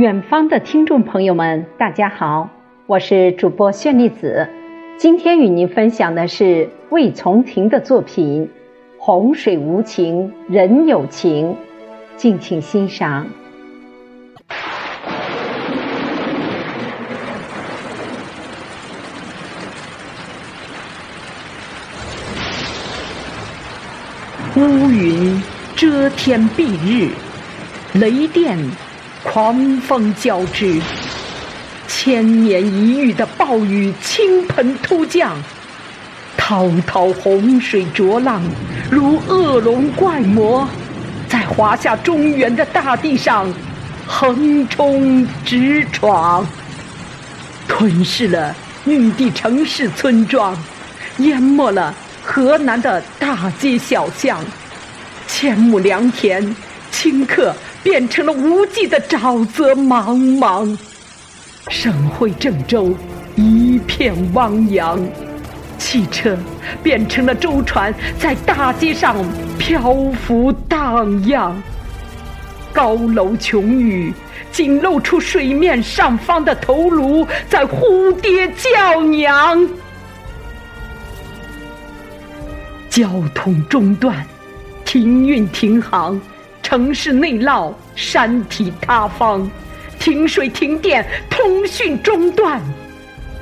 远方的听众朋友们，大家好，我是主播绚丽子。今天与您分享的是魏从庭的作品《洪水无情人有情》，敬请欣赏。乌云遮天蔽日，雷电。狂风交织，千年一遇的暴雨倾盆突降，滔滔洪水浊浪如恶龙怪魔，在华夏中原的大地上横冲直闯，吞噬了玉帝城市村庄，淹没了河南的大街小巷，千亩良田顷刻。变成了无际的沼泽茫茫，省会郑州一片汪洋，汽车变成了舟船，在大街上漂浮荡漾，高楼琼宇仅露出水面上方的头颅，在呼爹叫娘，交通中断，停运停航。城市内涝，山体塌方，停水停电，通讯中断，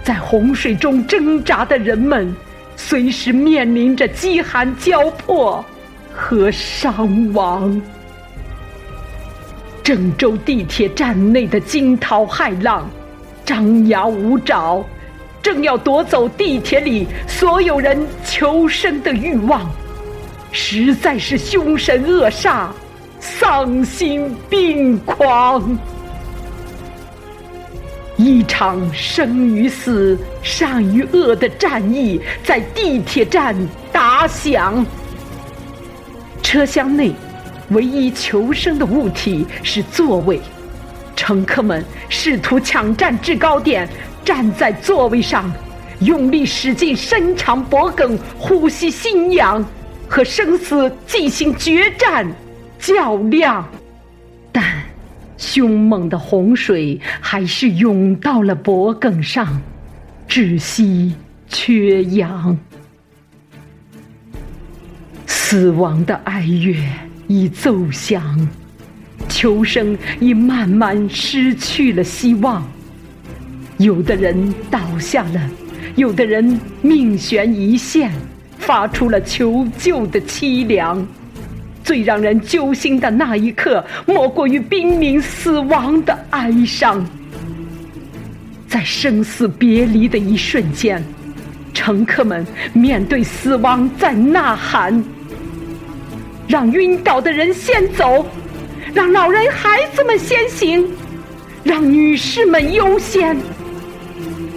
在洪水中挣扎的人们，随时面临着饥寒交迫和伤亡。郑州地铁站内的惊涛骇浪，张牙舞爪，正要夺走地铁里所有人求生的欲望，实在是凶神恶煞。丧心病狂！一场生与死、善与恶的战役在地铁站打响。车厢内唯一求生的物体是座位，乘客们试图抢占制高点，站在座位上，用力使劲伸长脖颈，呼吸心氧，和生死进行决战。较量，但凶猛的洪水还是涌到了脖颈上，窒息缺氧。死亡的哀乐已奏响，求生已慢慢失去了希望。有的人倒下了，有的人命悬一线，发出了求救的凄凉。最让人揪心的那一刻，莫过于濒临死亡的哀伤。在生死别离的一瞬间，乘客们面对死亡在呐喊：“让晕倒的人先走，让老人孩子们先行，让女士们优先。”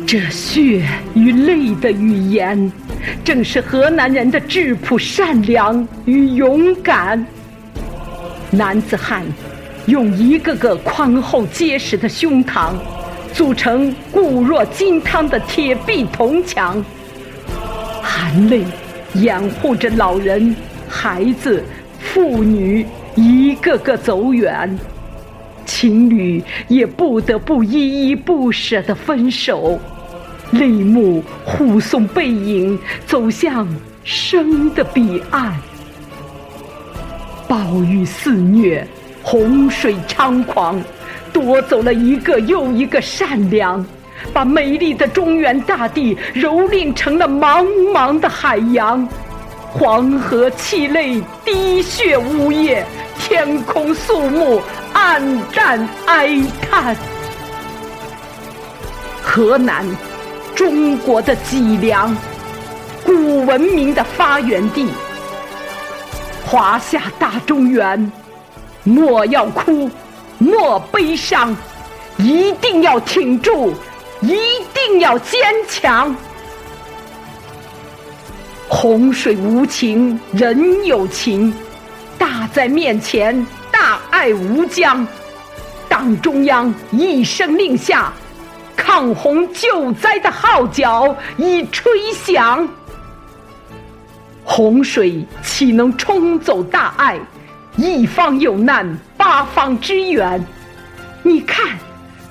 这血与泪的语言。正是河南人的质朴、善良与勇敢。男子汉用一个个宽厚结实的胸膛，组成固若金汤的铁壁铜墙，含泪掩护着老人、孩子、妇女一个个走远，情侣也不得不依依不舍地分手。泪目护送背影走向生的彼岸，暴雨肆虐，洪水猖狂，夺走了一个又一个善良，把美丽的中原大地蹂躏成了茫茫的海洋。黄河泣泪，滴血呜咽，天空肃穆，黯淡哀叹。河南。中国的脊梁，古文明的发源地，华夏大中原，莫要哭，莫悲伤，一定要挺住，一定要坚强。洪水无情，人有情，大在面前，大爱无疆。党中央一声令下。抗洪救灾的号角已吹响，洪水岂能冲走大爱？一方有难，八方支援。你看，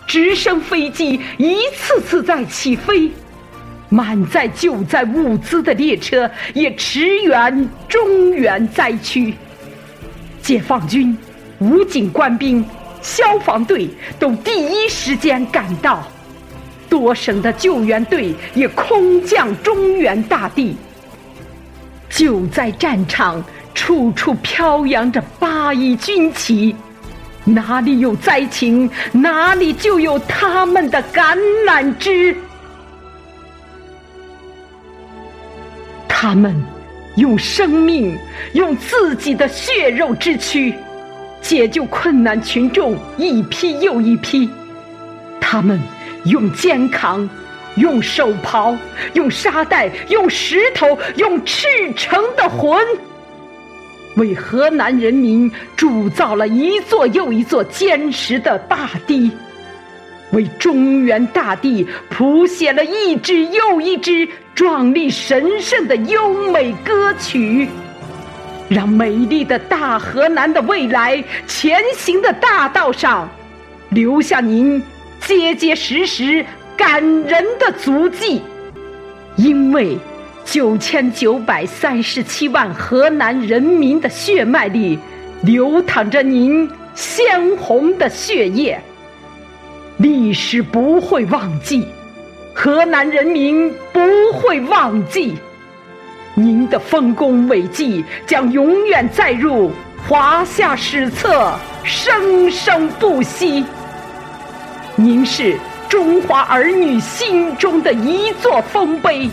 直升飞机一次次在起飞，满载救灾物资的列车也驰援中原灾区。解放军、武警官兵、消防队都第一时间赶到，多省的救援队也空降中原大地。救灾战场处处飘扬着八一军旗，哪里有灾情，哪里就有他们的橄榄枝。他们用生命，用自己的血肉之躯，解救困难群众一批又一批。他们用肩扛。用手刨，用沙袋，用石头，用赤诚的魂，为河南人民铸造了一座又一座坚实的大堤，为中原大地谱写了一支又一支壮丽神圣的优美歌曲，让美丽的大河南的未来前行的大道上，留下您结结实实。感人的足迹，因为九千九百三十七万河南人民的血脉里流淌着您鲜红的血液，历史不会忘记，河南人民不会忘记，您的丰功伟绩将永远载入华夏史册，生生不息。您是。中华儿女心中的一座丰碑，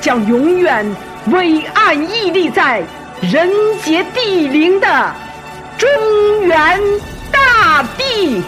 将永远伟岸屹立在人杰地灵的中原大地。